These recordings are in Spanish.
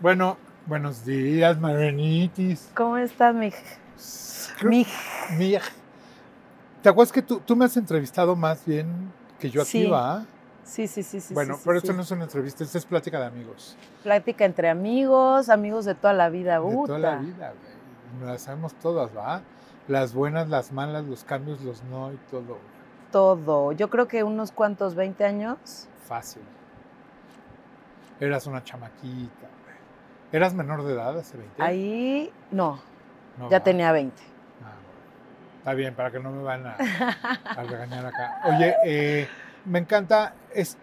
Bueno, buenos días, Marenitis. ¿Cómo estás, mij? Mij. Mij. ¿Te acuerdas que tú, tú me has entrevistado más bien que yo aquí, Sí, va? Sí, sí, sí, sí. bueno, sí, sí, pero esto no es una entrevista, esto es plática de amigos. Plática entre amigos, amigos de toda la vida. De toda la vida, güey. Nos las sabemos todas, ¿va? Las buenas, las malas, los cambios, los no y todo. Todo. Yo creo que unos cuantos, 20 años. Fácil. Eras una chamaquita. ¿Eras menor de edad hace 20? Ahí, no, No, ya ¿va? tenía 20. Ah. Está bien, para que no me van a, a regañar acá. Oye, eh, me encanta es-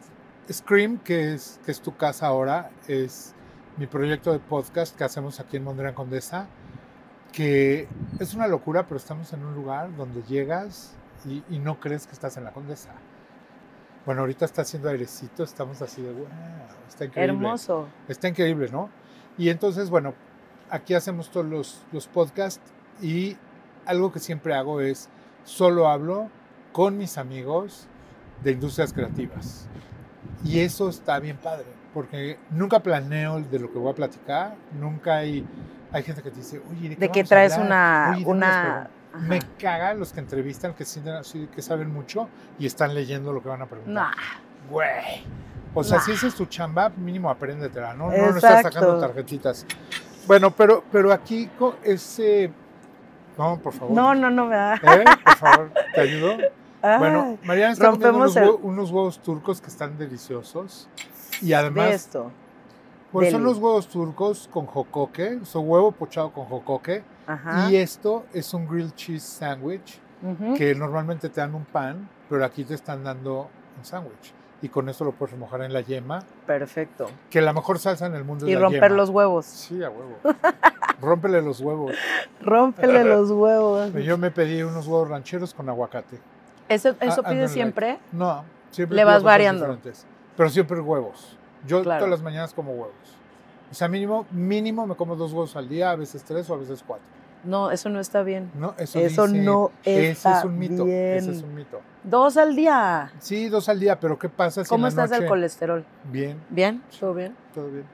Scream, que es, que es tu casa ahora, es mi proyecto de podcast que hacemos aquí en Mondrian Condesa, que es una locura, pero estamos en un lugar donde llegas y, y no crees que estás en la Condesa. Bueno, ahorita está haciendo airecito, estamos así de, wow, está increíble. Hermoso. Está increíble, ¿no? Y entonces, bueno, aquí hacemos todos los, los podcasts y algo que siempre hago es solo hablo con mis amigos de industrias creativas. Y eso está bien padre, porque nunca planeo de lo que voy a platicar, nunca hay, hay gente que te dice, oye, ¿de qué, De a traes hablar? una. Oye, ¿de una las preguntas?". Me ajá. caga los que entrevistan, que que saben mucho y están leyendo lo que van a preguntar. Nah, Güey. O sea, Nah. si esa es tu chamba, mínimo apréndetela, ¿no? No, no estás sacando Exacto. tarjetitas. Bueno, pero, pero aquí ese... No, por favor. no, no, no me da. ¿Eh? Por favor, ¿te ayudo? Bueno, Ay, Mariana está comiendo unos, rompemos hue- unos huevos turcos que están deliciosos. Y además, esto. Pues son los huevos turcos con jocoque, huevo pochado con jocoque. Ajá. Y esto es un grilled cheese sandwich ujú. que normalmente te dan un pan, pero aquí te están dando un sándwich. Y con eso lo puedes remojar en la yema, Perfecto. que la mejor salsa en el mundo Y es la romper yema. los huevos. Sí, a huevo. Rómpele los huevos. Rómpele los huevos. Yo me pedí unos huevos rancheros con aguacate. ¿Eso, Ah, eso don't pides like. siempre? No, siempre Le vas variando. Pero siempre huevos. Yo Claro. todas las mañanas como huevos. O sea, mínimo, mínimo me como dos huevos al día, a veces tres o a veces cuatro. No, eso no está bien. No, eso, Eso dice- no Ese está es un mito. bien. Ese es un mito. Dos al día. Sí, dos al día, pero ¿qué pasa si ¿Cómo en la estás del noche- colesterol? Bien, ¿Bien? ¿Todo bien? todo bien.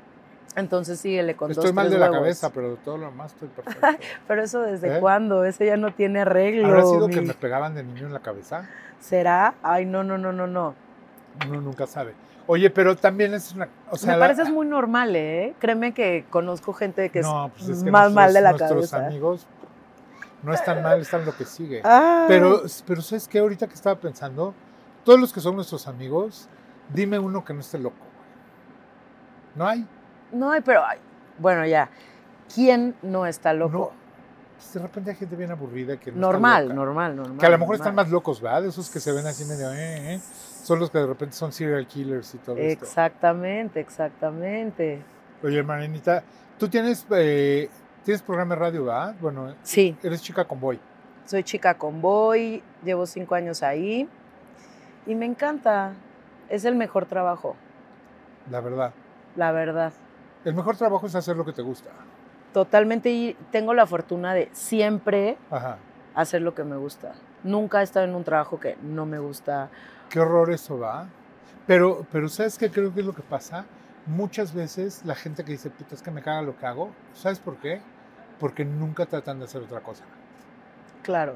Entonces síguele con Estoy dos, mal de la huevos. cabeza, pero de todo lo demás estoy perfecto. Pero eso desde ¿Eh? cuándo? Ese ya no tiene arreglo. ¿Habrá sido que mi- me pegaban de niño en la cabeza? ¿Será? Ay, no, no, no, no, no. Uno nunca sabe. Oye, pero también es una... O sea, Me la- pareces muy normal, ¿eh? Créeme que conozco gente que no, es, pues es que más mal de la nuestros cabeza. amigos no están mal, están lo que sigue. Ay. Pero, pero ¿sabes qué? Ahorita que estaba pensando, todos los que son nuestros amigos, dime uno que no esté loco. ¿No hay? No, ay, pero... ay, bueno, ya. ¿Quién no está loco? No. Pues de repente hay gente bien aburrida que no está normal, loca. normal, normal. Que a lo mejor están más locos, ¿verdad? Esos que se ven así medio... eh, eh. Son los que de repente son serial killers y todo esto. Exactamente, exactamente. Oye, Marinita, tú tienes, eh, tienes programa de radio, ¿verdad? Bueno, Sí, eres chica con boy. soy chica con boy, llevo cinco años ahí y me encanta. Es el mejor trabajo, La verdad. la verdad. El mejor trabajo es hacer lo que te gusta. Totalmente y tengo la fortuna de siempre Ajá. hacer lo que me gusta. Nunca he estado en un trabajo que no me gusta. Qué horror eso, ¿va? Pero, pero ¿sabes qué creo que es lo que pasa? Muchas veces la gente que dice, puta, es que me caga lo que hago, ¿sabes por qué? Porque nunca tratan de hacer otra cosa. Claro,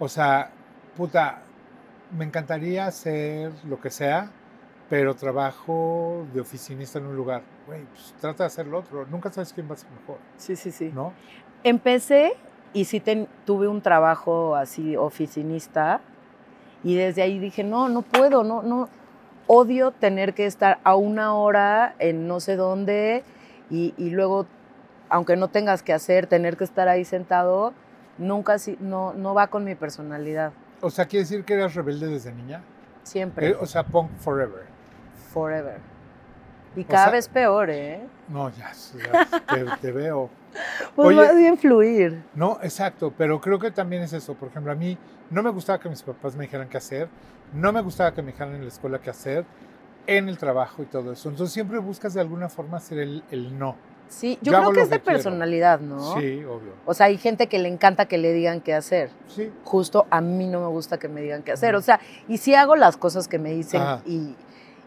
O sea, puta, me encantaría hacer lo que sea, pero trabajo de oficinista en un lugar. Güey, pues trata de hacer lo otro. Nunca sabes quién va a ser mejor, sí, sí, sí. ¿no? Empecé y sí ten- tuve un trabajo así oficinista y desde ahí dije, no, no puedo, no, no, odio tener que estar a una hora en no sé dónde y, y luego, aunque no tengas que hacer, tener que estar ahí sentado, nunca, no, no va con mi personalidad, O sea, quiere decir que eras rebelde desde niña. siempre, Eh, o sea, punk forever. forever. Y cada sea- vez peor, ¿eh? No, ya, ya, te, te veo. Pues Oye- más bien fluir. No, exacto, pero creo que también es eso. Por ejemplo, a mí no me gustaba que mis papás me dijeran qué hacer, no me gustaba que me dijeran en la escuela qué hacer, en el trabajo y todo eso. Entonces siempre buscas de alguna forma hacer el, el no. Sí, yo, creo que es de que personalidad, ¿no? Sí, obvio. O sea, hay gente que le encanta que le digan qué hacer. Sí. Justo a mí no me gusta que me digan qué hacer. O sea, y sí hago las cosas que me dicen Ajá. y,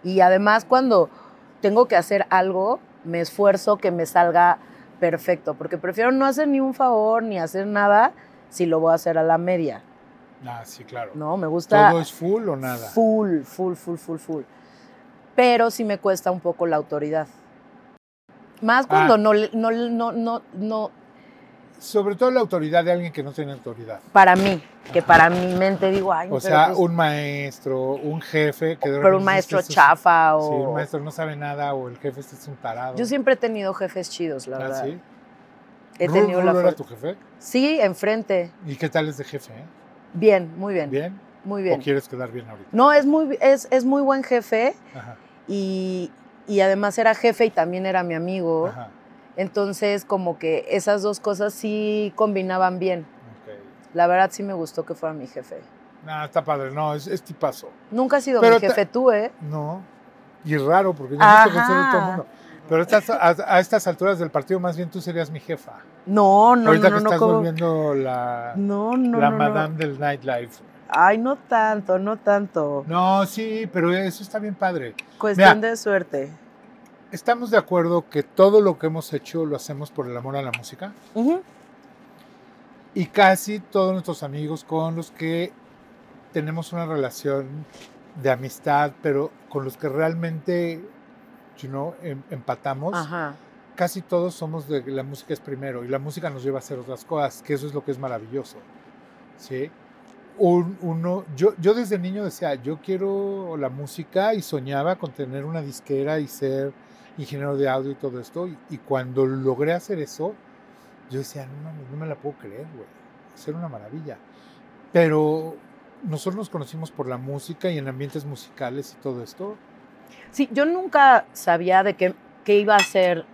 y además cuando tengo que hacer algo, me esfuerzo que me salga perfecto, porque prefiero no hacer ni un favor ni hacer nada si lo voy a hacer a la media, Ah, sí, claro. ¿no? Me gusta ¿Todo es full o nada? full, full, full, full, full. Pero sí me cuesta un poco la autoridad. Más cuando Ah. no, le- no, no, no, no, Sobre todo la autoridad de alguien que no tiene autoridad. para mí, que Ajá. para mi mente digo, ay, O pero sea, un maestro, un jefe que pero un maestro chafa Sí, o... un maestro no sabe nada o el jefe este es un tarado. Yo siempre he tenido jefes chidos, la ¿Ah, verdad. sí? He ¿Ru- tenido la Rulo era tu jefe? Sí, enfrente. ¿Y qué tal es de jefe? eh? Bien, muy bien. ¿Bien? Muy ¿O bien. quieres quedar bien ahorita? No, es muy, es, es muy buen jefe Ajá, y, y además era jefe y también era mi amigo. ajá, Entonces, como que esas dos cosas sí combinaban bien. La verdad sí me gustó que fuera mi jefe. No, está padre, no, es, es tipazo. Nunca has sido Pero mi jefe tú, ¿eh? No, y raro, porque yo no estoy con todo el mundo. Pero estas- a, a estas alturas del partido, más bien tú serías mi jefa. No, no, Ahorita no, que no, estás volviendo la, No, no, la no, no. madame del nightlife. Ay, no tanto, no tanto. No, sí, pero eso está bien padre. Cuestión Mira. de suerte. ¿Estamos de acuerdo que todo lo que hemos hecho lo hacemos por el amor a la música? Y casi todos nuestros amigos con los que tenemos una relación de amistad, pero con los que realmente, you know, em- empatamos, Ajá. casi todos somos de que la música es primero y la música nos lleva a hacer otras cosas, que eso es lo que es maravilloso. ¿sí? Un- uno, yo, yo desde niño decía, yo quiero la música y soñaba con tener una disquera y ser ingeniero de audio y todo esto. Y, y cuando logré hacer eso, yo decía, no, mames, no me la puedo creer, güey. Ser una maravilla. Pero nosotros nos conocimos por la música y en ambientes musicales y todo esto. Sí, yo nunca sabía de qué, qué iba a hacer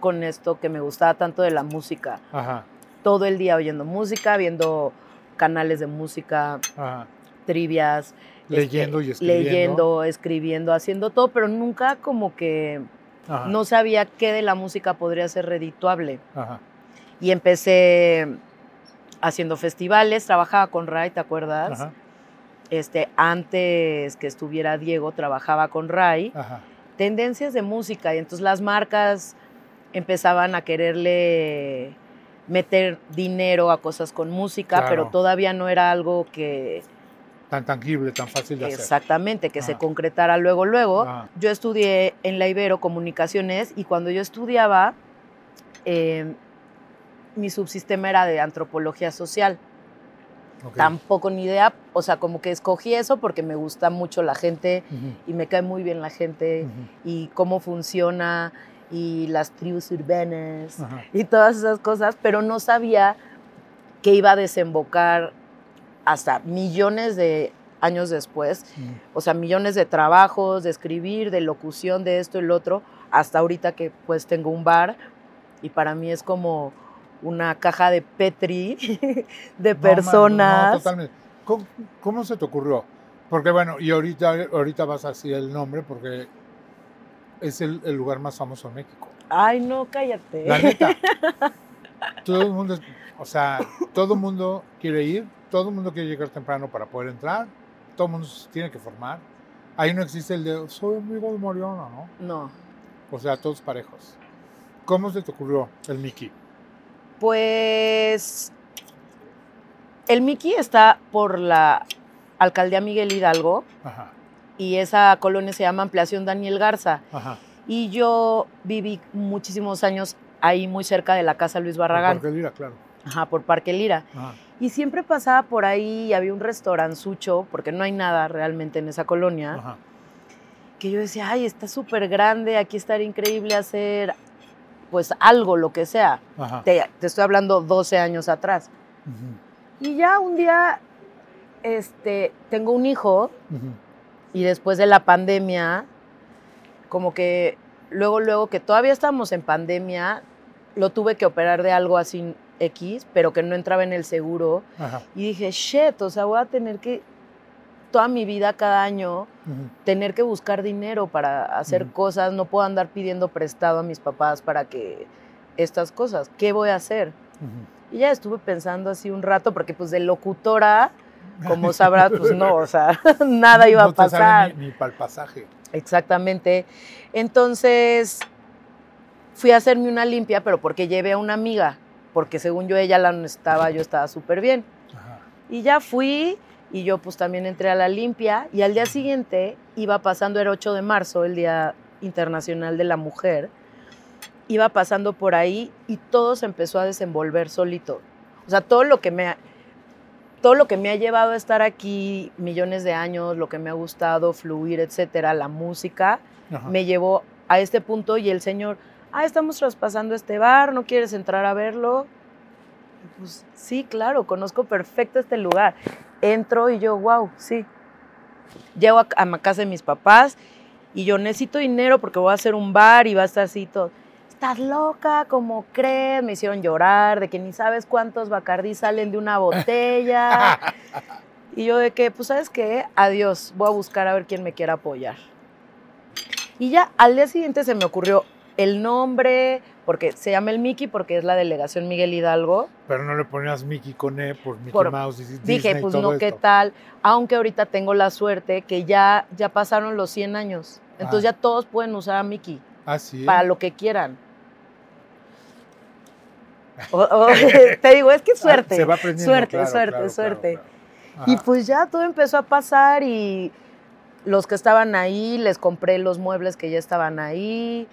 con esto que me gustaba tanto de la música. Ajá, Todo el día oyendo música, viendo canales de música, ajá. trivias. este, Leyendo y escribiendo. Leyendo, escribiendo, haciendo todo, pero nunca como que Ajá, no sabía qué de la música podría ser redituable. ajá. Y empecé haciendo festivales, trabajaba con Ray, ¿te acuerdas? Ajá, Este, antes que estuviera Diego, trabajaba con Ray. ajá. tendencias de música y entonces las marcas empezaban a quererle meter dinero a cosas con música, Claro. pero todavía no era algo que Tan tangible, tan fácil de hacer. exactamente que se Ajá. concretara luego luego. Ajá. Yo estudié en la Ibero comunicaciones y cuando yo estudiaba eh, mi subsistema era de antropología social. Tampoco ni idea, o sea, como que escogí eso porque me gusta mucho la gente Ujú, y me cae muy bien la gente ujú. y cómo funciona y las tribus urbanas y todas esas cosas, pero no sabía que iba a desembocar hasta millones de años después, o sea, millones de trabajos, de escribir, de locución, de esto y lo otro, hasta ahorita que pues tengo un bar y para mí es como una caja de Petri de No, man, personas. no, totalmente. ¿Cómo, cómo se te ocurrió? Porque bueno, y ahorita, ahorita vas a decir el nombre porque es el, el lugar más famoso en México. Ay, no, cállate. La neta. todo el mundo, o sea, todo el mundo quiere ir, todo el mundo quiere llegar temprano para poder entrar, todo el mundo se tiene que formar. Ahí no existe el de soy amigo de Mariana, ¿no? No. O sea, todos parejos. ¿Cómo se te ocurrió el Mickey? Pues el Mickey está por la alcaldía Miguel Hidalgo Ajá, y esa colonia se llama Ampliación Daniel Garza. ajá. Y yo viví muchísimos años ahí muy cerca de la casa Luis Por Barragán, Parque Lira, claro. Ajá, por Parque Lira. Ajá, Y siempre pasaba por ahí y había un restauranzucho, porque no hay nada realmente en esa colonia, ajá. que yo decía, ay, está súper grande, aquí estaría increíble hacer pues algo, lo que sea. Te, te estoy hablando 12 años atrás. Y ya un día, este, tengo un hijo ujú. y después de la pandemia, como que luego, luego que todavía estábamos en pandemia, lo tuve que operar de algo así X, pero que no entraba en el seguro. Ajá, Y dije, shit, o sea, voy a tener que, toda mi vida, cada año, tener que buscar dinero para hacer cosas. No puedo andar pidiendo prestado a mis papás para que estas cosas. ¿Qué voy a hacer? Y ya estuve pensando así un rato, porque pues de locutora, como sabrás, pues no, o sea, nada iba No a te sale pasar. Ni, para el pasaje. Exactamente. Entonces, fui a hacerme una limpia, pero porque llevé a una amiga, porque según yo ella la necesitaba, yo estaba súper bien. Ajá. Y ya fui y yo pues también entré a la limpia y al día siguiente iba pasando, era 8 de marzo, el Día Internacional de la Mujer, iba pasando por ahí y todo se empezó a desenvolver solito. O sea, todo lo que me ha, todo lo que me ha llevado a estar aquí millones de años, lo que me ha gustado, fluir, etcétera, la música, Ajá. me llevó a este punto y el señor, ah, estamos traspasando este bar, ¿no quieres entrar a verlo? Y Pues sí, claro, conozco perfecto este lugar. Entro y yo, wow, sí. Llego a, a casa de mis papás y yo necesito dinero porque voy a hacer un bar y va a estar así todo. Estás loca, ¿cómo crees? Me hicieron llorar de que ni sabes cuántos Bacardí salen de una botella. y yo de que, pues, ¿sabes qué? Adiós, voy a buscar a ver quién me quiera apoyar. Y ya al día siguiente se me ocurrió el nombre, porque se llama el Mickey porque es la delegación Miguel Hidalgo. Pero no le ponías Mickey con E por Mickey Por- Mouse. Disney Dije, y pues todo no, ¿qué tal? Aunque ahorita tengo la suerte que ya, ya pasaron los 100 años. Entonces Ah. ya todos pueden usar a Mickey Ah, sí. para lo que quieran. O- o- te digo, es que Ah, suerte. se va aprendiendo, suerte, claro, suerte, claro, suerte. claro. Y Ajá. pues ya todo empezó a pasar y los que estaban ahí, les compré los muebles que ya estaban ahí.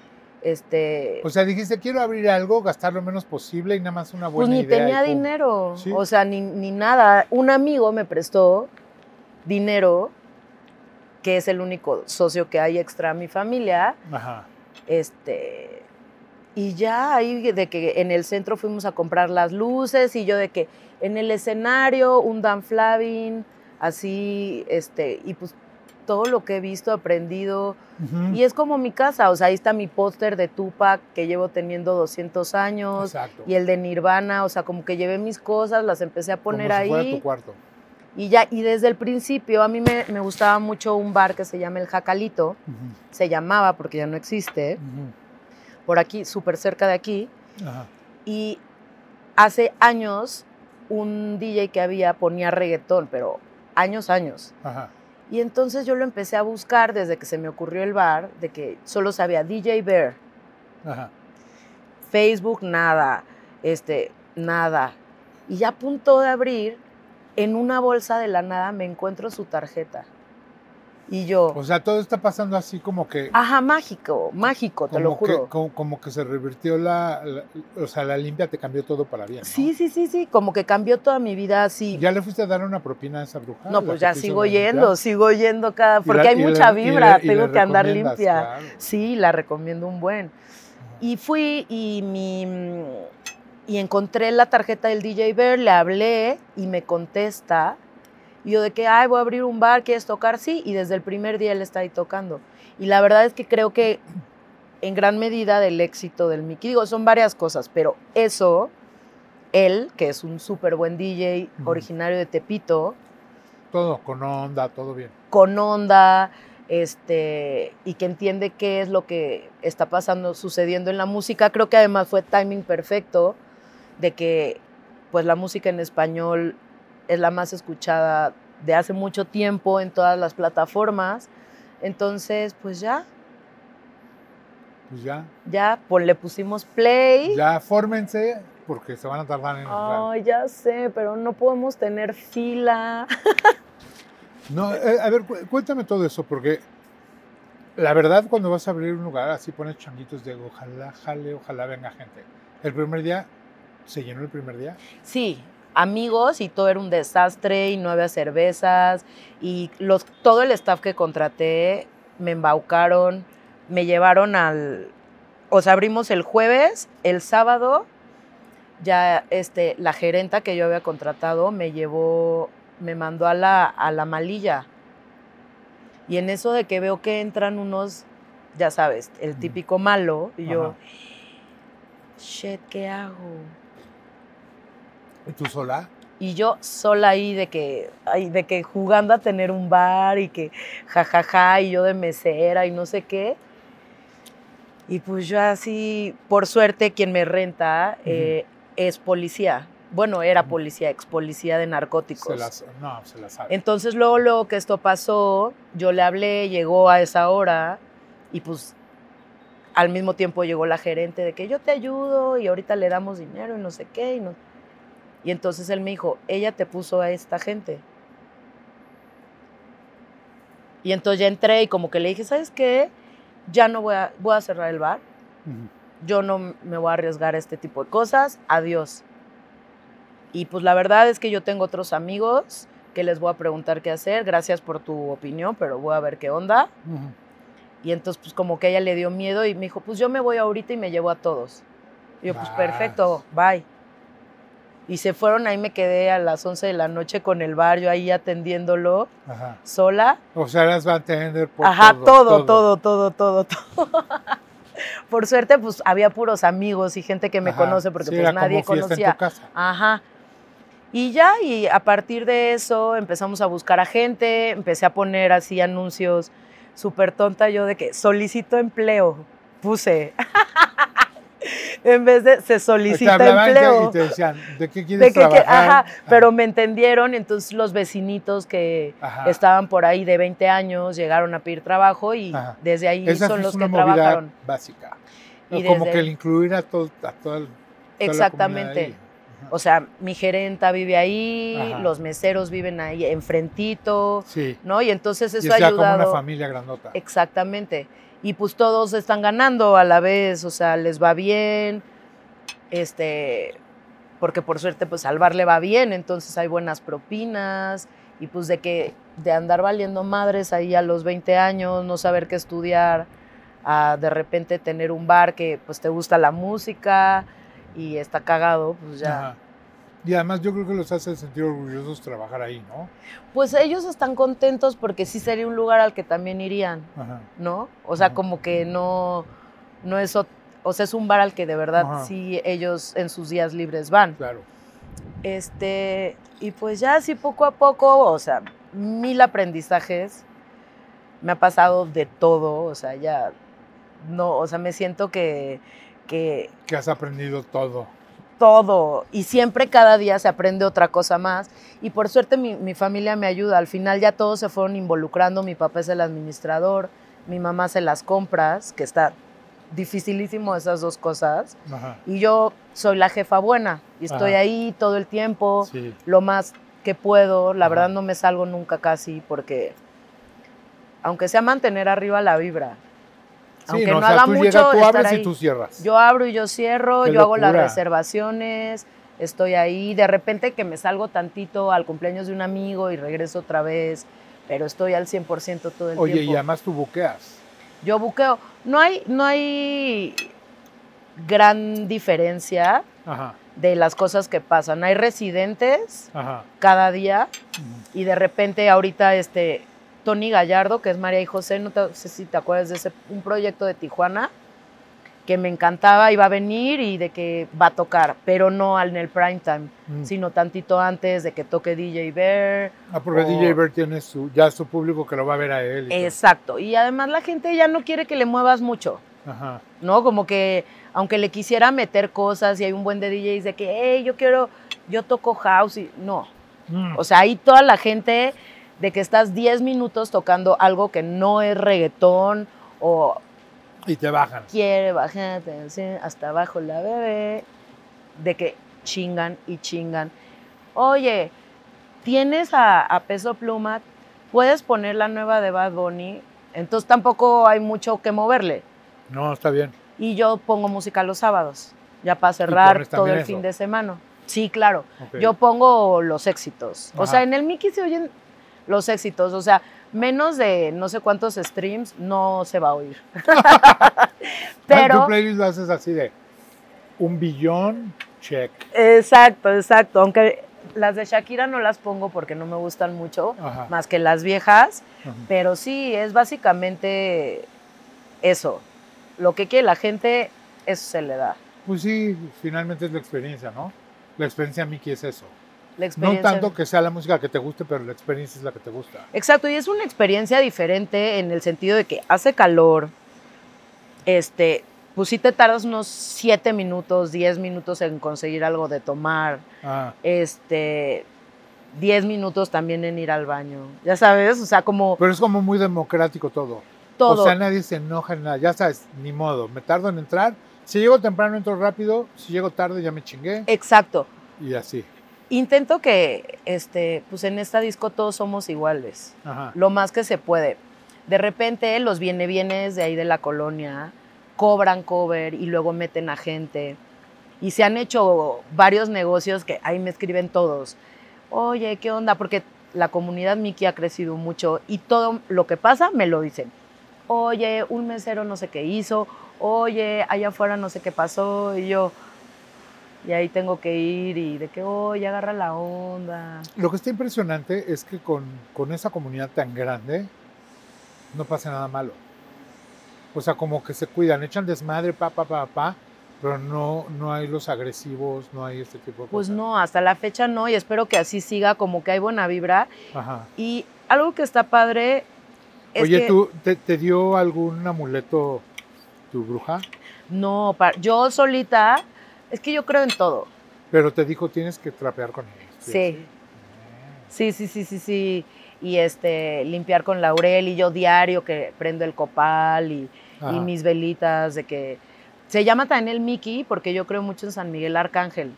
Este, O sea, dijiste, quiero abrir algo, gastar lo menos posible y nada más una pues buena ni idea. y tenía pum. dinero, Sí. o sea, ni, ni nada. Un amigo me prestó dinero, que es el único socio que hay extra a mi familia. Ajá. Este, y ya ahí de que en el centro fuimos a comprar las luces y yo de que en el escenario un Dan Flavin, así, este, y pues todo lo que he visto, aprendido. Y es como mi casa, o sea, ahí está mi póster de Tupac que llevo teniendo 200 años Exacto. y el de Nirvana, o sea, como que llevé mis cosas, las empecé a poner Como si ahí. fuera tu cuarto. Y ya, y desde el principio a mí me, me gustaba mucho un bar que se llama El Jacalito, se llamaba porque ya no existe, por aquí, súper cerca de aquí. Ajá. Y hace años un DJ que había ponía reggaetón, pero años, años. Ajá. Y entonces yo lo empecé a buscar desde que se me ocurrió el bar, de que solo sabía DJ Bear, Ajá. Facebook nada, este, nada. Y ya a punto de abrir, en una bolsa de la nada me encuentro su tarjeta. Y yo, O sea, todo está pasando así como que. ajá, mágico, mágico, te lo como que- juro. como, como que se revirtió la, la- O sea, la limpia te cambió todo para bien. ¿no? Sí, sí, sí, sí, como que cambió toda mi vida así. ¿Ya le fuiste a dar una propina a esa bruja? No, pues ya sigo yendo, sigo yendo cada, porque la- hay mucha vibra, y tengo que andar limpia. claro. Sí, la recomiendo un buen. Y fui y mi y encontré la tarjeta del DJ Bear, le hablé y me contesta. Y yo de que, ay, voy a abrir un bar, ¿quieres tocar? Sí, y desde el primer día él está ahí tocando. Y la verdad es que creo que en gran medida del éxito del Mickey, digo, son varias cosas, pero eso, él, que es un súper buen DJ originario de Tepito, Todo con onda, todo bien. con onda, este, y que entiende qué es lo que está pasando, sucediendo en la música. Creo que además fue timing perfecto de que pues la música en español es la más escuchada de hace mucho tiempo en todas las plataformas. Entonces, pues ya, Pues ya. ya, pues le pusimos play. Ya fórmense porque se van a tardar en. Ay, ya sé, pero no podemos tener fila. No, eh, a ver, cu- cuéntame todo eso, porque la verdad, cuando vas a abrir un lugar, así pones changuitos de ojalá, jale, ojalá venga gente. El primer día, ¿se llenó el primer día? Sí, amigos y todo era un desastre y no había cervezas y los, todo el staff que contraté me embaucaron, me llevaron al... O sea, abrimos el jueves, el sábado ya este, la gerenta que yo había contratado me llevó, me mandó a la, a la malilla. Y en eso de que veo que entran unos, ya sabes, el típico malo, y yo, Ajá. shit, ¿qué hago? ¿Y tú sola? Y yo sola ahí de que, ay, de que jugando a tener un bar y que jajaja y yo de mesera y no sé qué. Y pues yo así, por suerte, quien me renta eh, es policía. Bueno, era policía, ex policía de narcóticos. Se las, no, se las sabe. Entonces luego, luego que esto pasó, yo le hablé, llegó a esa hora y pues al mismo tiempo llegó la gerente de que yo te ayudo y ahorita le damos dinero y no sé qué. Y, no... y entonces él me dijo, ella te puso a esta gente. Y entonces ya entré y como que le dije, ¿sabes qué? Ya no voy a, voy a cerrar el bar. Yo no me voy a arriesgar a este tipo de cosas. Adiós. Y pues la verdad es que yo tengo otros amigos que les voy a preguntar qué hacer. Gracias por tu opinión, pero voy a ver qué onda. Y entonces, pues como que ella le dio miedo y me dijo, pues yo me voy ahorita y me llevo a todos. Y yo, pues perfecto, bye. Y se fueron, ahí me quedé a las 11 de la noche con el bar, yo ahí atendiéndolo, Ajá. sola. O sea, las va a tener por Ajá, todo, todo, todo, todo, todo. Por suerte, pues había puros amigos y gente que me Ajá. conoce porque Sí, pues era nadie como conocía. En tu casa. Ajá. Y ya, y a partir de eso empezamos a buscar a gente, empecé a poner así anuncios súper tonta yo de que solicito empleo, puse. en vez de se solicita y te- empleo. y te decían, ¿de qué De quieres que- trabajar? ajá, pero me entendieron, entonces los vecinitos que Ajá. estaban por ahí de 20 años llegaron a pedir trabajo y Ajá. desde ahí Esa son es los una que movida trabajaron. básica. Y ¿no? Como que el incluir a, todo, a toda, el- toda la Exactamente. ahí. Ajá. O sea, mi gerenta vive ahí, los meseros viven ahí enfrentito, Sí. ¿no? Y entonces Y eso es ha ya como una familia grandota. Exactamente. Y pues todos están ganando a la vez, o sea, les va bien, este, porque por suerte pues al bar le va bien, entonces hay buenas propinas y pues de que de andar valiendo madres ahí a los 20 años, no saber qué estudiar, a de repente tener un bar que pues te gusta la música y está cagado, pues ya. Y además yo creo que los hace sentir orgullosos trabajar ahí, ¿no? Pues ellos están contentos porque sí sería un lugar al que también irían. Ajá. ¿no? O sea, Ajá. como que no, no es, o sea, es un bar al que de verdad Ajá. sí ellos en sus días libres van. Claro. Este, y pues ya así poco a poco, o sea, mil aprendizajes, me ha pasado de todo, o sea, ya, no, o sea, me siento que, que Que has aprendido todo. Todo y siempre cada día se aprende otra cosa más y por suerte mi, mi familia me ayuda, al final ya todos se fueron involucrando, mi papá es el administrador, mi mamá hace las compras, que está dificilísimo esas dos cosas Ajá. y yo soy la jefa buena y estoy Ajá. ahí todo el tiempo, Sí. lo más que puedo, la Ajá. verdad no me salgo nunca casi porque aunque sea mantener arriba la vibra, aunque Sí, no, o sea, haga tú mucho, llegas, tú abres ahí. y tú cierras. Yo abro y yo cierro, Qué yo hago las reservaciones, estoy ahí. De repente que me salgo tantito al cumpleaños de un amigo y regreso otra vez, pero estoy al 100% todo el Oye, y tiempo. además tú buqueas. Yo buqueo. No hay, no hay gran diferencia Ajá. de las cosas que pasan. Hay residentes Ajá. cada día y de repente ahorita este Tony Gallardo, que es María y José, no te- sé si te acuerdas de ese, un proyecto de Tijuana que me encantaba, iba a venir y de que va a tocar, pero no en el prime time, Mm. sino tantito antes de que toque DJ Bear. Ah, porque o- DJ Bird tiene su, ya su público que lo va a ver a él. y todo. Exacto. Y además la gente ya no quiere que le muevas mucho, Ajá. ¿no? Como que aunque le quisiera meter cosas y hay un buen de DJs de que, hey, yo quiero, yo toco house y no. Mm. O sea, ahí toda la gente de que estás 10 minutos tocando algo que no es reggaetón o y te bajan. quiere bajarte hasta abajo la bebé, de que chingan y chingan. Oye, tienes a, a Peso Pluma, puedes poner la nueva de Bad Bunny, entonces tampoco hay mucho que moverle. No, está bien. Y yo pongo música los sábados, ya para cerrar todo el eso. fin de semana. Sí, claro. Yo pongo los éxitos. O sea, en el Mickey se oyen los éxitos. O sea, menos de no sé cuántos streams no se va a oír. Pero. Tu playlist lo haces así de un billón, check. Exacto, exacto. Aunque las de Shakira no las pongo porque no me gustan mucho, Ajá. más que las viejas. Ajá. Pero sí, es básicamente eso. Lo que quiere la gente, eso se le da. Pues sí, finalmente es la experiencia, ¿no? La experiencia a Mickey es eso. La No tanto que sea la música que te guste, pero la experiencia es la que te gusta. Exacto, y es una experiencia diferente en el sentido de que hace calor, este, pues sí te tardas unos 7 minutos, 10 minutos en conseguir algo de tomar. Ah, Este, 10 minutos también en ir al baño. Ya sabes, o sea, como pero es como muy democrático todo. todo. O sea, nadie se enoja en nada. Ya sabes, ni modo. Me tardo en entrar. Si llego temprano, entro rápido. Si llego tarde, ya me chingué. Exacto. Y así. Intento que, este, pues en esta disco todos somos iguales. Ajá. lo más que se puede. De repente los viene bienes de ahí de la colonia cobran cover y luego meten a gente. Y se han hecho varios negocios que ahí me escriben todos. Oye, ¿qué onda? Porque la comunidad Mickey ha crecido mucho y todo lo que pasa me lo dicen. Oye, un mesero no sé qué hizo. Oye, allá afuera no sé qué pasó. Y yo, y ahí tengo que ir y de que, oye, agarra la onda. Lo que está impresionante es que con, con esa comunidad tan grande no pasa nada malo. O sea, como que se cuidan, echan desmadre, pa, pa, pa, pa, pero no, no hay los agresivos, no hay este tipo de Pues cosas. no, hasta la fecha no, y espero que así siga, como que hay buena vibra. Ajá. Y algo que está padre es Oye, que ¿tú te, te dio algún amuleto tu bruja? no, yo solita, es que yo creo en todo. Pero te dijo tienes que trapear con y Sí. Sí, sí, sí, sí, sí. Y este, limpiar con laurel y yo diario que prendo el copal y, mis velitas de que... Se llama también el Mickey porque yo creo mucho en San Miguel Arcángel,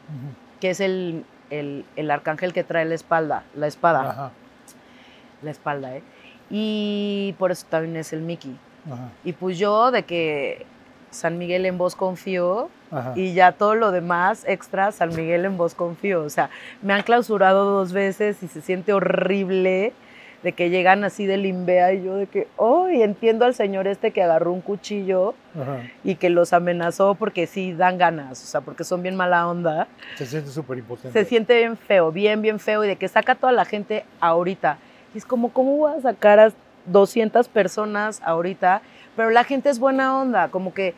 que es el, el, el arcángel que trae la espalda, la espada, Ajá. la espalda, ¿eh? Y por eso también es el Mickey. Ajá. Y pues yo de que San Miguel en vos confío Ajá. y ya todo lo demás extra, San Miguel en vos confío. O sea, me han clausurado dos veces y se siente horrible de que llegan así de limbea y yo de que, oh, y entiendo al señor este que agarró un cuchillo Ajá. y que los amenazó porque sí dan ganas, o sea, porque son bien mala onda. Se siente súper impotente. Se siente bien feo, bien, bien feo y de que saca a toda la gente ahorita. Y es como, ¿cómo voy a sacar a 200 personas ahorita? Pero la gente es buena onda, como que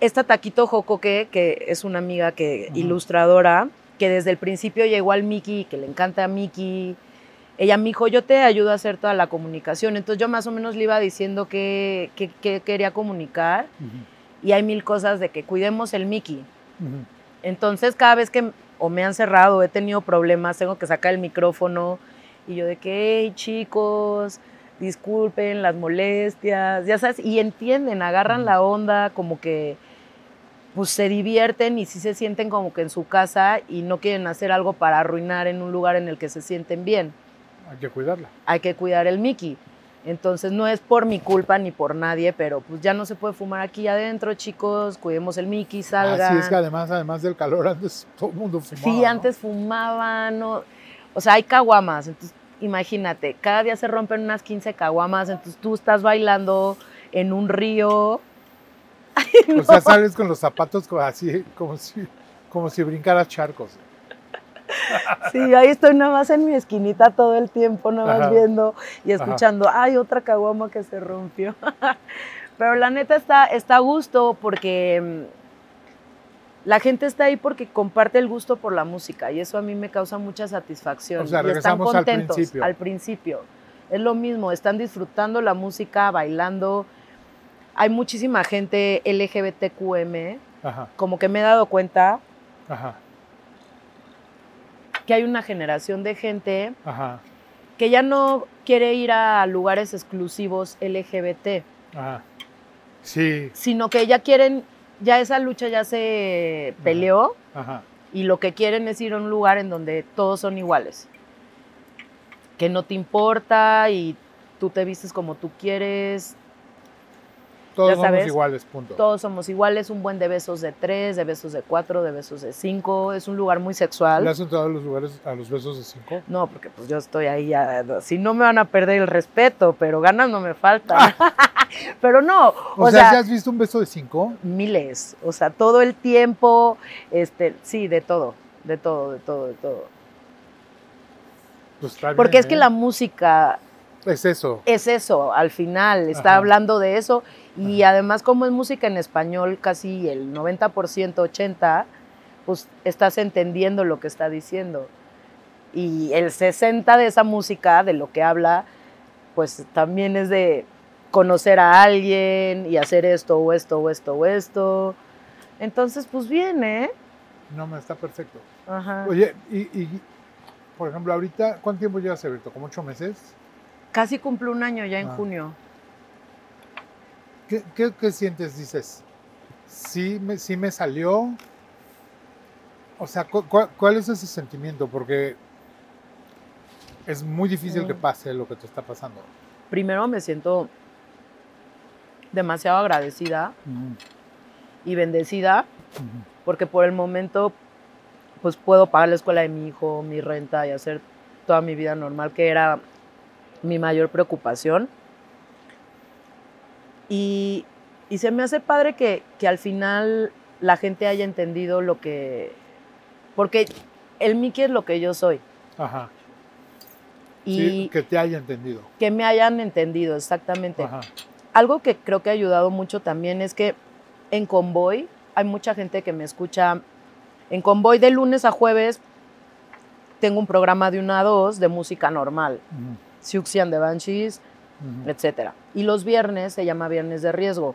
esta Taquito Jocoque, que es una amiga que ilustradora, que desde el principio llegó al Mickey, que le encanta a Mickey. Ella me dijo, yo te ayudo a hacer toda la comunicación. Entonces yo más o menos le iba diciendo qué qué quería comunicar. Y hay mil cosas de que cuidemos el Mickey. Ujú. Entonces, cada vez que o me han cerrado, he tenido problemas, tengo que sacar el micrófono y yo de que, hey, chicos, disculpen las molestias, ya sabes, y entienden, agarran la onda, como que pues se divierten y sí se sienten como que en su casa y no quieren hacer algo para arruinar en un lugar en el que se sienten bien. Hay que cuidarla. Hay que cuidar el Mickey. Entonces no es por mi culpa ni por nadie, pero pues ya no se puede fumar aquí adentro, chicos, cuidemos el Mickey, salgan. Así es que además, además del calor, antes todo el mundo fumaba. Sí, ¿no? antes fumaban, no, o sea, hay caguamas, entonces imagínate, cada día se rompen unas 15 caguamas, entonces tú estás bailando en un río. O sea, sales con los zapatos así, como si, como si brincaras charcos. Sí, ahí estoy nada más en mi esquinita todo el tiempo, nada más Ajá. viendo y escuchando, ay, otra caguama que se rompió. Pero la neta está, está a gusto porque mm, la gente está ahí porque comparte el gusto por la música y eso a mí me causa mucha satisfacción. O sea, y están regresamos al contentos principio. al principio. Es lo mismo, están disfrutando la música, bailando. Hay muchísima gente LGBTQM, Ajá, como que me he dado cuenta ajá, que hay una generación de gente ajá, que ya no quiere ir a lugares exclusivos LGBT, ajá. Sí, sino que ya quieren, ya esa lucha ya se peleó ajá. y lo que quieren es ir a un lugar en donde todos son iguales. Que no te importa y tú te vistes como tú quieres, Todos Ya somos iguales, punto. todos somos iguales, un buen de besos de tres, de besos de cuatro, de besos de cinco, es un lugar muy ¿Le sexual. has entrado a los lugares, a los besos de cinco? No, porque pues yo estoy ahí, ya, si no me van a perder el respeto, pero ganas no me faltan. pero no, O, o, sea, sea, ¿sí has visto un beso de cinco? miles, o sea, todo el tiempo, este, sí, de todo, de todo, de todo, de todo. Pues está Porque es que ¿eh? la música Es eso. es eso, al final, está Ajá. hablando de eso, y Ajá. además como es música en español, casi el 90%, 80%, pues estás entendiendo lo que está diciendo. Y el 60% de esa música, de lo que habla, pues también es de conocer a alguien y hacer esto o esto o esto o esto. Entonces, pues bien, ¿eh? No, me está perfecto. Ajá. Oye, y, y, por ejemplo, ahorita, ¿cuánto tiempo llevas abierto? ¿Como ocho meses? Casi cumple un año ya en Ah. junio. ¿Qué, qué, qué sientes? Dices, sí me, sí me salió. O sea, cu- cu- ¿cuál es ese sentimiento? Porque es muy difícil que Mm. pase lo que te está pasando. Primero me siento demasiado agradecida y bendecida porque por el momento pues puedo pagar la escuela de mi hijo, mi renta y hacer toda mi vida normal, que era mi mayor preocupación. Y, y se me hace padre que, que al final la gente haya entendido lo que... Porque el Mickey es lo que yo soy. Ajá. Y Sí, que te haya entendido. que me hayan entendido exactamente. Ajá. Algo que creo que ha ayudado mucho también es que en Convoy hay mucha gente que me escucha. En Convoy de lunes a jueves tengo un programa de una a dos de música normal, Siuxian de Banshees, etc. Y los viernes se llama Viernes de Riesgo.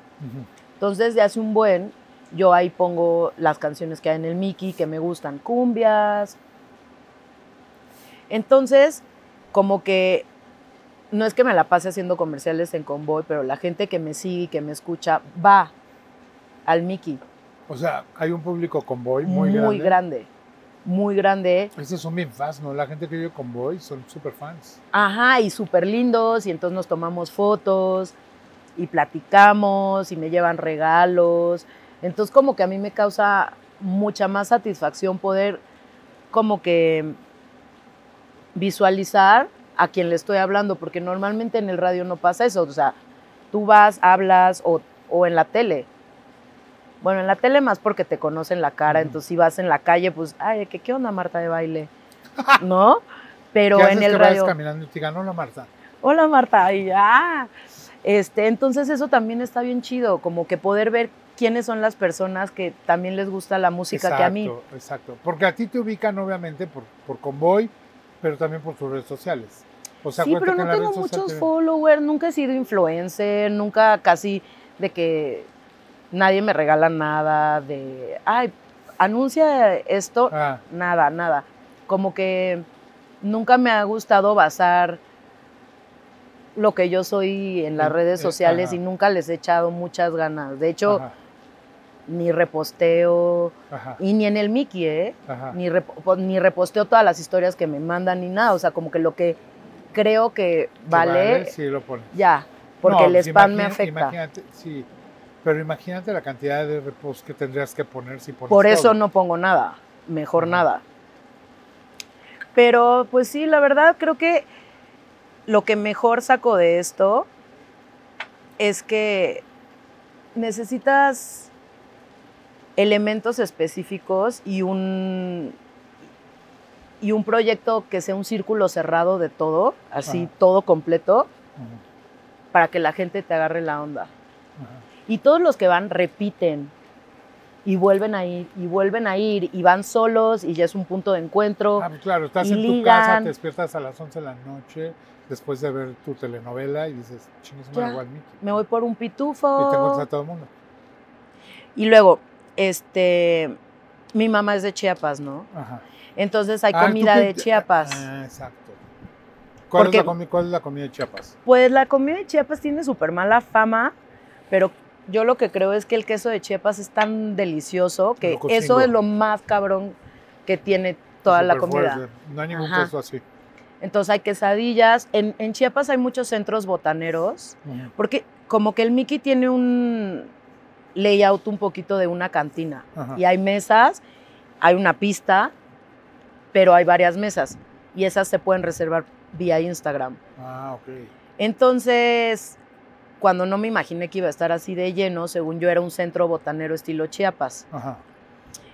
Entonces, desde hace un buen, yo ahí pongo las canciones que hay en el Mickey que me gustan, cumbias. Entonces, como que no es que me la pase haciendo comerciales en Convoy, pero la gente que me sigue y que me escucha va al Mickey. O sea, hay un público convoy muy, Muy, grande. grande. Muy grande. Esos son bien fans, ¿no? La gente que vive convoy son súper fans. Ajá, y súper lindos. Y entonces nos tomamos fotos y platicamos y me llevan regalos. Entonces como que a mí me causa mucha más satisfacción poder como que visualizar a quien le estoy hablando, porque normalmente en el radio no pasa eso. O sea, tú vas, hablas o, o en la tele. Bueno, en la tele más porque te conocen la cara, entonces si vas en la calle, pues, ay, ¿qué, qué onda Marta de baile? ¿No? Pero ¿Qué en el que radio... caminando y te digan, hola Marta? Hola Marta, y ya. Este, entonces eso también está bien chido, como que poder ver quiénes son las personas que también les gusta la música que a mí. Exacto, Exacto. Porque a ti te ubican obviamente por, por convoy, pero también por tus redes sociales. O sea, sí, pero no tengo muchos followers, nunca he sido influencer, nunca casi de que nadie me regala nada, de, ay, anuncia esto, Ah, nada, nada. Como que nunca me ha gustado basar lo que yo soy en las En- redes eh, sociales ajá. y nunca les he echado muchas ganas. De hecho, ajá, ni reposteo, ajá, y ni en el Mickey, ¿eh? Ni, ni reposteo todas las historias que me mandan ni nada. O sea, como que lo que creo que vale, Sí, lo pones. ya, porque No, el pues spam me afecta. Imagínate, sí. Pero imagínate la cantidad de repost que tendrías que poner si pones Por eso todo. no pongo nada, mejor nada. Pero pues sí, la verdad creo que lo que mejor saco de esto es que necesitas elementos específicos y un y un proyecto que sea un círculo cerrado de todo, así todo completo, para que la gente te agarre la onda. Y todos los que van repiten y vuelven a ir y vuelven a ir y van solos y ya es un punto de encuentro. Ah, pues claro, estás en tu casa, te despiertas a las 11 de la noche después de ver tu telenovela y dices, chingues, me igual Mickey. Me voy por un Y te pitufo. encuentras a todo el mundo. Y luego, este, mi mamá es de Chiapas, ¿no? Ajá. Entonces hay Ah, ¿tú comida de Chiapas. Ah, exacto. ¿Cuál, Porque- es la ¿Cuál es la comida de Chiapas? Pues la comida de Chiapas tiene súper mala fama, pero yo lo que creo es que el queso de Chiapas es tan delicioso que eso es lo más cabrón que tiene toda la comida. fuerte. No hay ningún Ajá. queso así. Entonces hay quesadillas. En, en Chiapas hay muchos centros botaneros, porque como que el Mickey tiene un layout un poquito de una cantina. Ajá. Y hay mesas, hay una pista, pero hay varias mesas. Y esas se pueden reservar vía Instagram. Ah, ok. Entonces, cuando no me imaginé que iba a estar así de lleno, según yo era un centro botanero estilo Chiapas. Ajá.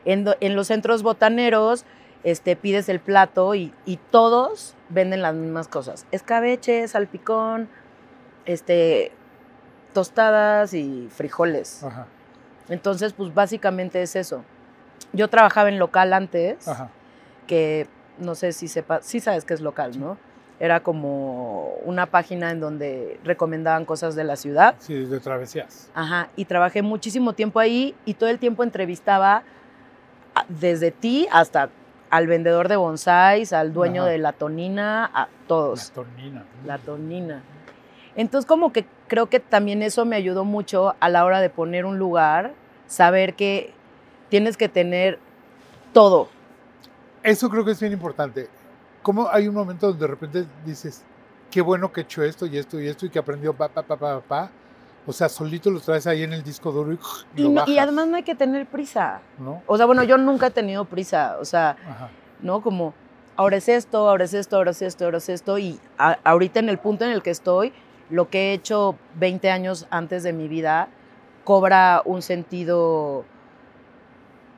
En, do- en los centros botaneros este, pides el plato y, y todos venden las mismas cosas. Escabeche, salpicón, este, tostadas y frijoles. Ajá. Entonces, pues básicamente es eso. Yo trabajaba en local antes, Ajá. que no sé si sepas, sí sabes que es local, ¿no? Era como una página en donde recomendaban cosas de la ciudad. Sí, de travesías. Ajá, y trabajé muchísimo tiempo ahí y todo el tiempo entrevistaba desde ti hasta al vendedor de bonsáis, al dueño Ajá. de la tonina, a todos. La tornina. La tonina. Entonces como que creo que también eso me ayudó mucho a la hora de poner un lugar, saber que tienes que tener todo. Eso creo que es bien importante. Como hay un momento donde de repente dices, qué bueno que he hecho esto y esto y esto y que aprendió pa, pa, pa, pa, pa. O sea, solito lo traes ahí en el disco duro y, Y, lo no- y bajas, además no hay que tener prisa. ¿no? O sea, bueno, yo nunca he tenido prisa. O sea, Ajá. ¿no? Como, ahora es esto, ahora es esto, ahora es esto, ahora es esto. Y a- ahorita en el punto en el que estoy, lo que he hecho 20 años antes de mi vida cobra un sentido,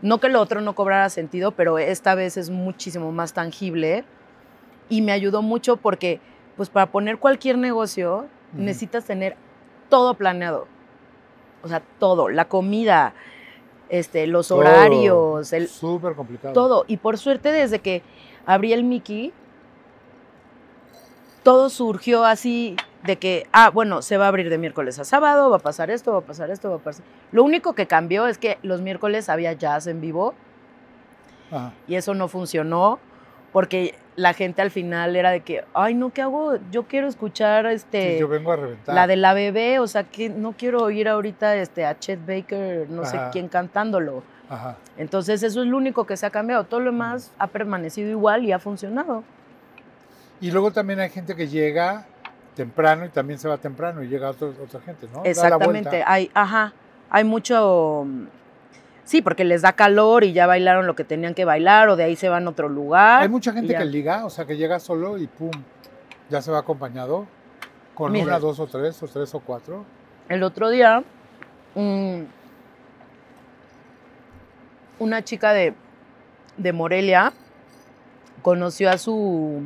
no que lo otro no cobrara sentido, pero esta vez es muchísimo más tangible y me ayudó mucho porque, pues para poner cualquier negocio, necesitas tener todo planeado. O sea, todo, la comida, este, los Todo. horarios, el, Súper complicado. todo. Y por suerte, desde que abrí el Mickey, todo surgió así de que, ah, bueno, se va a abrir de miércoles a sábado, va a pasar esto, va a pasar esto, va a pasar. Lo único que cambió es que los miércoles había jazz en vivo Ajá. y eso no funcionó porque la gente al final era de que, ay, no, ¿qué hago? Yo quiero escuchar este. Sí, yo vengo a reventar. La de la bebé, o sea, que no quiero oír ahorita este, a Chet Baker, no sé quién cantándolo. Ajá. Entonces eso es lo único que se ha cambiado. Todo lo demás ha permanecido igual y ha funcionado. Y luego también hay gente que llega temprano y también se va temprano y llega otro- otra gente, ¿no? Exactamente. Hay, ajá, hay mucho. Sí, porque les da calor y ya bailaron lo que tenían que bailar o de ahí se van a otro lugar. Hay mucha gente que liga, o sea, que llega solo y pum, ya se va acompañado con Mira. una, dos o tres, o tres o cuatro. El otro día, una chica de, de Morelia conoció a su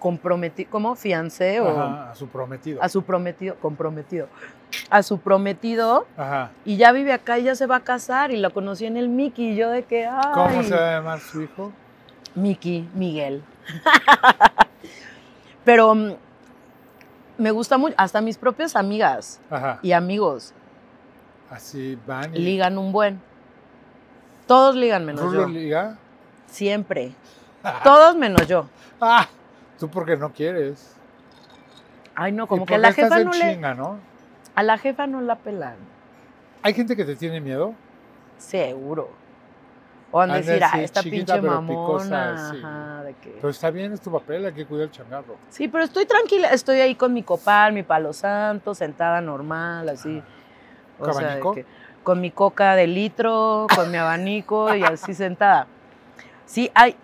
comprometido, ¿cómo? Fiancé o Ajá, a su prometido. a su prometido, comprometido, a su prometido Ajá. y ya vive acá y ya se va a casar y la conocí en el Mickey y yo de que, ay, ¿Cómo se va a llamar su hijo? Mickey, Miguel. Pero mm, me gusta mucho, hasta mis propias amigas Ajá. y amigos Así van y... ligan un buen. Todos ligan menos ¿Rulo yo. liga? Siempre. Todos menos yo. Ah, tú porque no quieres. Ay, no, como que a la jefa no le, chinga, ¿no? a la jefa no la pelan. Hay gente que te tiene miedo. Seguro. O van a Han de decir, ah, esta chiquita, pinche mamona. picosa, sí. ajá, de que... Pero está bien, es tu papel, hay que cuidar el changarro. Sí, pero estoy tranquila, estoy ahí con mi copal, mi palo santo, sentada normal, así. Que- con mi coca de litro, con mi abanico y así sentada. Sí, hay.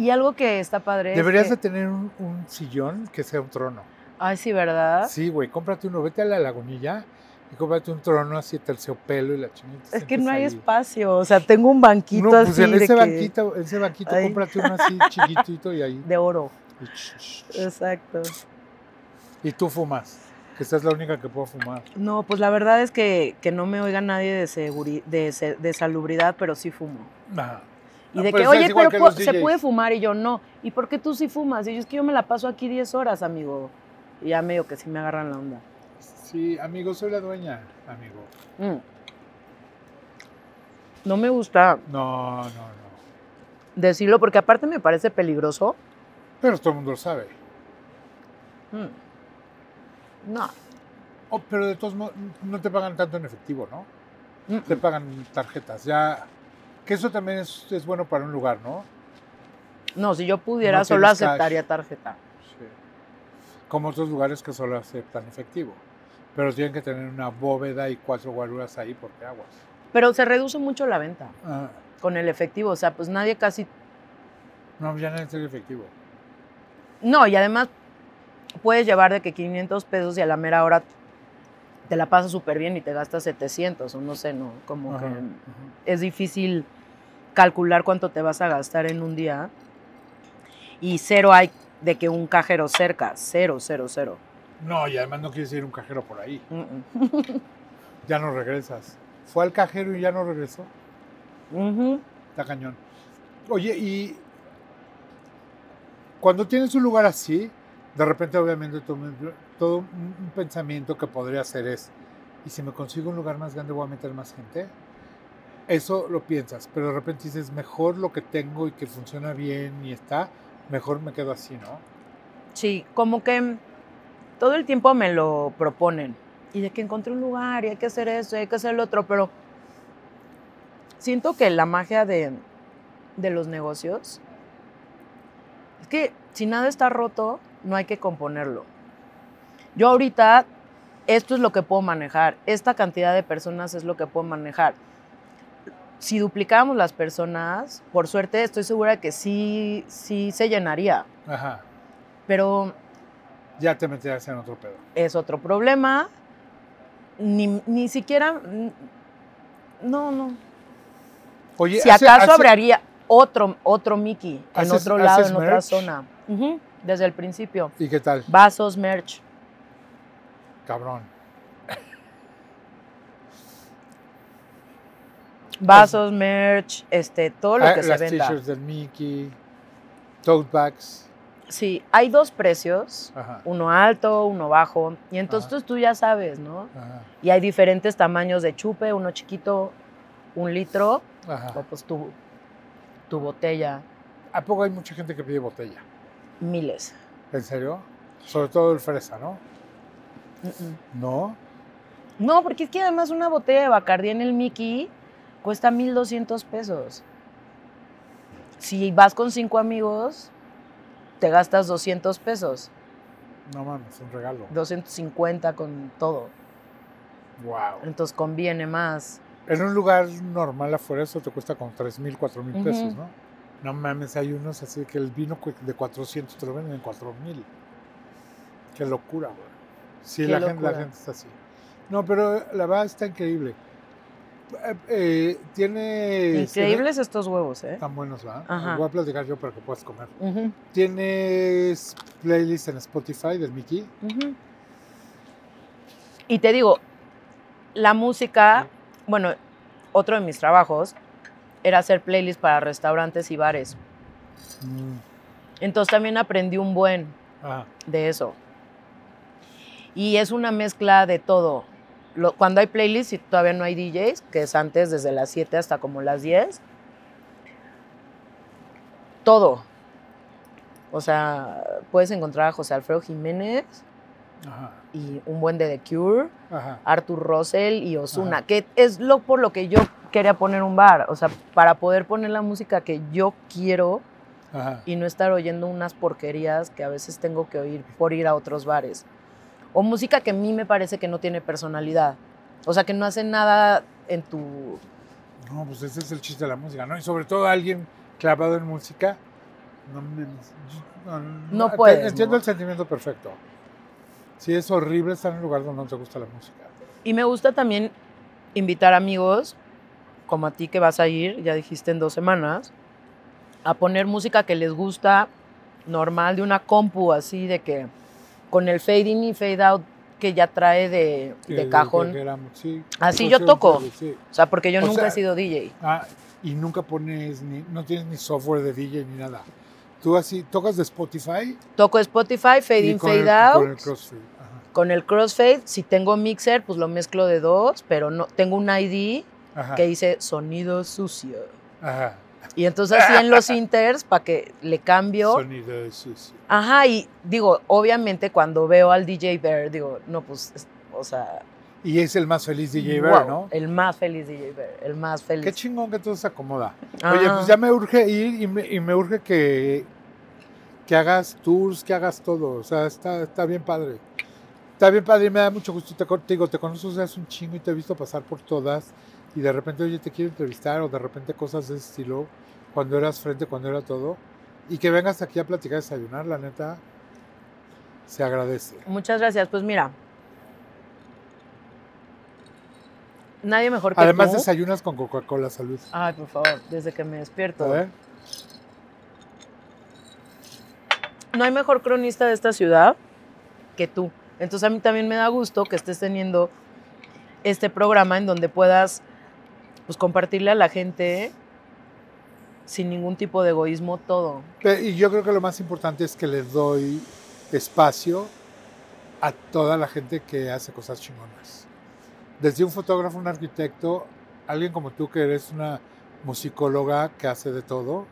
Y algo que está padre. es Deberías que- de tener un, un sillón que sea un trono. Ay, sí, ¿verdad? Sí, güey, cómprate uno, vete a la lagunilla y cómprate un trono así terciopelo y la chingada. Es que no hay ahí. espacio. O sea, tengo un banquito No, pues así en de, ese que- banquito, en ese banquito Ay. cómprate uno así chiquitito y ahí. de oro. y. Exacto. Y tú fumas, que esta es la única que puedo fumar. No, pues la verdad es que, que no me oiga nadie de, de, de salubridad, pero sí fumo. Ajá. Y de pues que, oye, pero que se DJs. puede fumar y yo no. ¿Y por qué tú sí fumas? Y yo es que yo me la paso aquí 10 horas, amigo. Y ya medio que sí me agarran la onda. Sí, amigo, soy la dueña, amigo. Mm. No me gusta No, no, no. decirlo porque aparte me parece peligroso. Pero todo el mundo lo sabe. Mm. No. Oh, pero de todos modos, no te pagan tanto en efectivo, ¿no? Mm, Te pagan tarjetas. Ya, que eso también es, es bueno para un lugar, ¿no? No, si yo pudiera, No solo cash. aceptaría tarjeta. Sí. Como otros lugares que solo aceptan efectivo. Pero tienen que tener una bóveda y cuatro guaruras ahí porque aguas. Pero se reduce mucho la venta Ah, con el efectivo. O sea, pues nadie casi. no, ya no es efectivo. No, y además puedes llevar de que 500 pesos y a la mera hora te la pasas súper bien y te gastas 700 o no sé, no. Como Ajá, que ajá. es difícil calcular cuánto te vas a gastar en un día. Y cero hay de que un cajero cerca. Cero, cero, cero. No, y además no quieres ir a un cajero por ahí. Mm, mm. Ya no regresas. Fue al cajero y ya no regresó. Ujú. Está cañón. Oye, y cuando tienes un lugar así, de repente obviamente todo, un pensamiento que podría hacer es, ¿y si me consigo un lugar más grande voy a meter más gente? Eso lo piensas, pero de repente dices, mejor lo que tengo y que funciona bien y está, mejor me quedo así, ¿no? Sí, como que todo el tiempo me lo proponen. Y de que encontré un lugar y hay que hacer eso, y hay que hacer lo otro, pero siento que la magia de, de los negocios es que si nada está roto, no hay que componerlo. Yo ahorita, esto es lo que puedo manejar, esta cantidad de personas es lo que puedo manejar. Si duplicáramos las personas, por suerte estoy segura que sí, sí se llenaría, Ajá, pero ya te meterás en otro pedo. es otro problema. Ni, ni siquiera. No, no. Oye, Si hace- acaso hace- abriría otro, otro Mickey en ¿Haces- otro lado, en otra zona. Desde el principio. ¿Y qué tal? Vasos, merch. Cabrón. Vasos, merch, este, todo lo Ah, que se las venda. t-shirts del Mickey, tote bags. Sí, hay dos precios. Ajá, Uno alto, uno bajo. Y entonces Ajá. tú ya sabes, ¿no? ajá, Y hay diferentes tamaños de chupe, uno chiquito, un litro, ajá. o pues tu, tu botella, ¿A poco hay mucha gente que pide botella? miles. ¿En serio? Sobre todo el fresa, ¿no? No. No, porque es que además una botella de Bacardí en el Mickey cuesta 1.200 pesos. Si vas con cinco amigos, te gastas 200 pesos. No mames, un regalo. 250 con todo. Wow. Entonces conviene más. En un lugar normal afuera eso te cuesta como 3 mil, 4 mil pesos. ¿no? No mames, hay unos así que el vino de 400 te lo venden en 4 mil. Qué locura, güey. Sí, la gente, la gente está así. No, pero la verdad está increíble. Eh, eh, tiene... Increíbles estos huevos, ¿eh? Están buenos, ¿verdad? Ajá. Voy a platicar yo para que puedas comer. ¿Tienes playlist en Spotify del Mickey? Y te digo, la música, bueno, otro de mis trabajos era hacer playlists para restaurantes y bares. Mm, Entonces también aprendí un buen Ajá. de eso. Y es una mezcla de todo. Lo- cuando hay playlists y todavía no hay DJs, que es antes desde las 7 hasta como las 10, todo. O sea, puedes encontrar a José Alfredo Jiménez Ajá. y un buen de The Cure, Ajá. Arthur Russell y Osuna, que es lo por lo que yo quería poner un bar. O sea, para poder poner la música que yo quiero Ajá. y no estar oyendo unas porquerías que a veces tengo que oír por ir a otros bares. O música que a mí me parece que no tiene personalidad. O sea, que no hace nada en tu... No, pues ese es el chiste de la música, ¿no? Y sobre todo alguien clavado en música. No, me- no, puedes, Entiendo el sentimiento perfecto. Sí, es horrible estar en un lugar donde no te gusta la música. Y me gusta también invitar amigos, como a ti que vas a ir, ya dijiste en dos semanas, a poner música que les gusta normal, de una compu así, de que con el fade in y fade out que ya trae de, cajón. que sí. Así yo toco. sí. O sea, porque yo O nunca sea, he sido DJ. Ah, y nunca pones, ni, no tienes ni software de DJ ni nada. Tú así tocas de Spotify Toco Spotify, fade y in, fade el, out. con el crossfade. Ajá. Con el crossfade, si tengo mixer, pues lo mezclo de dos, pero no tengo un ID Ajá. que dice sonido sucio. Ajá. Y entonces así en los inters, para que le cambio. Sonido sucio. Ajá, y digo, obviamente cuando veo al DJ Bear, digo, no, pues, es- o sea. Y es el más feliz DJ wow, Bear, ¿no? El más feliz DJ Bear, el más feliz. Qué chingón que todo se acomoda. Oye, Ajá. pues ya me urge ir y me, y me urge que, que hagas tours, que hagas todo. O sea, está, está bien padre. Está bien padre y me da mucho gusto. Te, te digo, te conozco desde hace un chingo y te he visto pasar por todas. Y de repente, oye, te quiero entrevistar o de repente cosas de ese estilo. Cuando eras frente, cuando era todo. Y que vengas aquí a platicar, a desayunar, la neta, se agradece. Muchas gracias. Pues mira. Nadie mejor que Además, tú. desayunas con Coca-Cola, salud. Ay, por favor, desde que me despierto. A ver. no hay mejor cronista de esta ciudad que tú. Entonces a mí también me da gusto que estés teniendo este programa en donde puedas pues, compartirle a la gente sin ningún tipo de egoísmo todo. Y yo creo que lo más importante es que les doy espacio a toda la gente que hace cosas chingonas. Desde un fotógrafo, un arquitecto, alguien como tú que eres una musicóloga que hace de todo,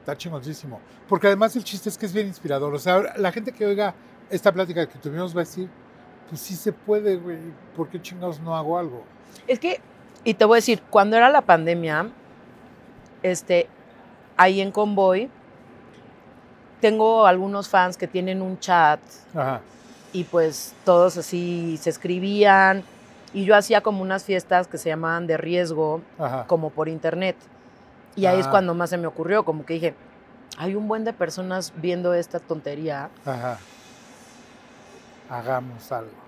está chingoncísimo. Porque además el chiste es que es bien inspirador. O sea, la gente que oiga esta plática que tuvimos va a decir, pues sí se puede, güey, ¿por qué chingados no hago algo? Es que, y te voy a decir, cuando era la pandemia, este, ahí en Convoy, tengo algunos fans que tienen un chat Ajá. y pues todos así se escribían y yo hacía como unas fiestas que se llamaban de riesgo, Ajá. como por internet. Y ahí es Ah. cuando más se me ocurrió, como que dije, hay un buen de personas viendo esta tontería. Ajá. Hagamos algo.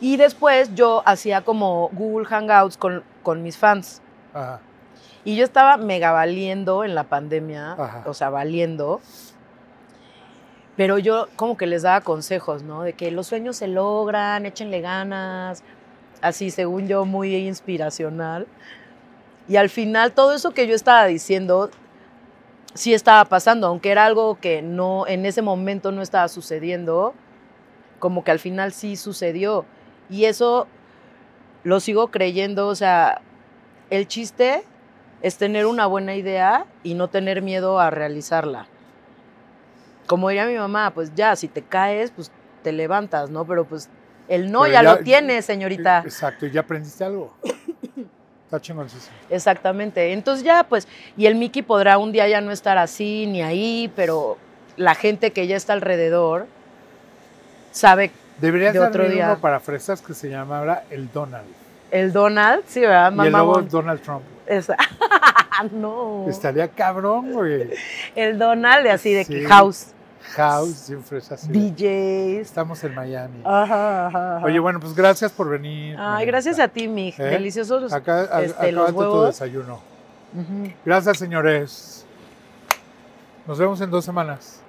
Y después yo hacía como Google Hangouts con, con mis fans. Ajá. Y yo estaba mega valiendo en la pandemia, Ajá. o sea, valiendo. Pero yo como que les daba consejos, ¿no? De que los sueños se logran, échenle ganas, así según yo, muy inspiracional. Y al final todo eso que yo estaba diciendo sí estaba pasando, aunque era algo que no en ese momento no estaba sucediendo, como que al final sí sucedió. Y eso lo sigo creyendo, o sea, el chiste es tener una buena idea y no tener miedo a realizarla. Como diría mi mamá, pues ya, si te caes, pues te levantas, ¿no? Pero pues el no ya, ya- lo tienes, señorita. Exacto, ¿y ya aprendiste algo? Está chingoncísimo. Exactamente. Entonces ya, pues, y el Mickey podrá un día ya no estar así ni ahí, pero la gente que ya está alrededor sabe Deberías De otro día. uno para fresas que se llamara el Donald. el Donald, sí, ¿verdad? y el Donald Trump. Esa- no. Estaría cabrón, güey. El Donald así de Sí. house, House, sin fresas. DJs. Estamos en Miami. Ajá, ajá, ajá. Oye, bueno, pues gracias por venir. Ay, gracias a ti, Mig. ¿Eh? Deliciosos. Acá, a- este, los tu desayuno. Gracias, señores. Nos vemos en dos semanas.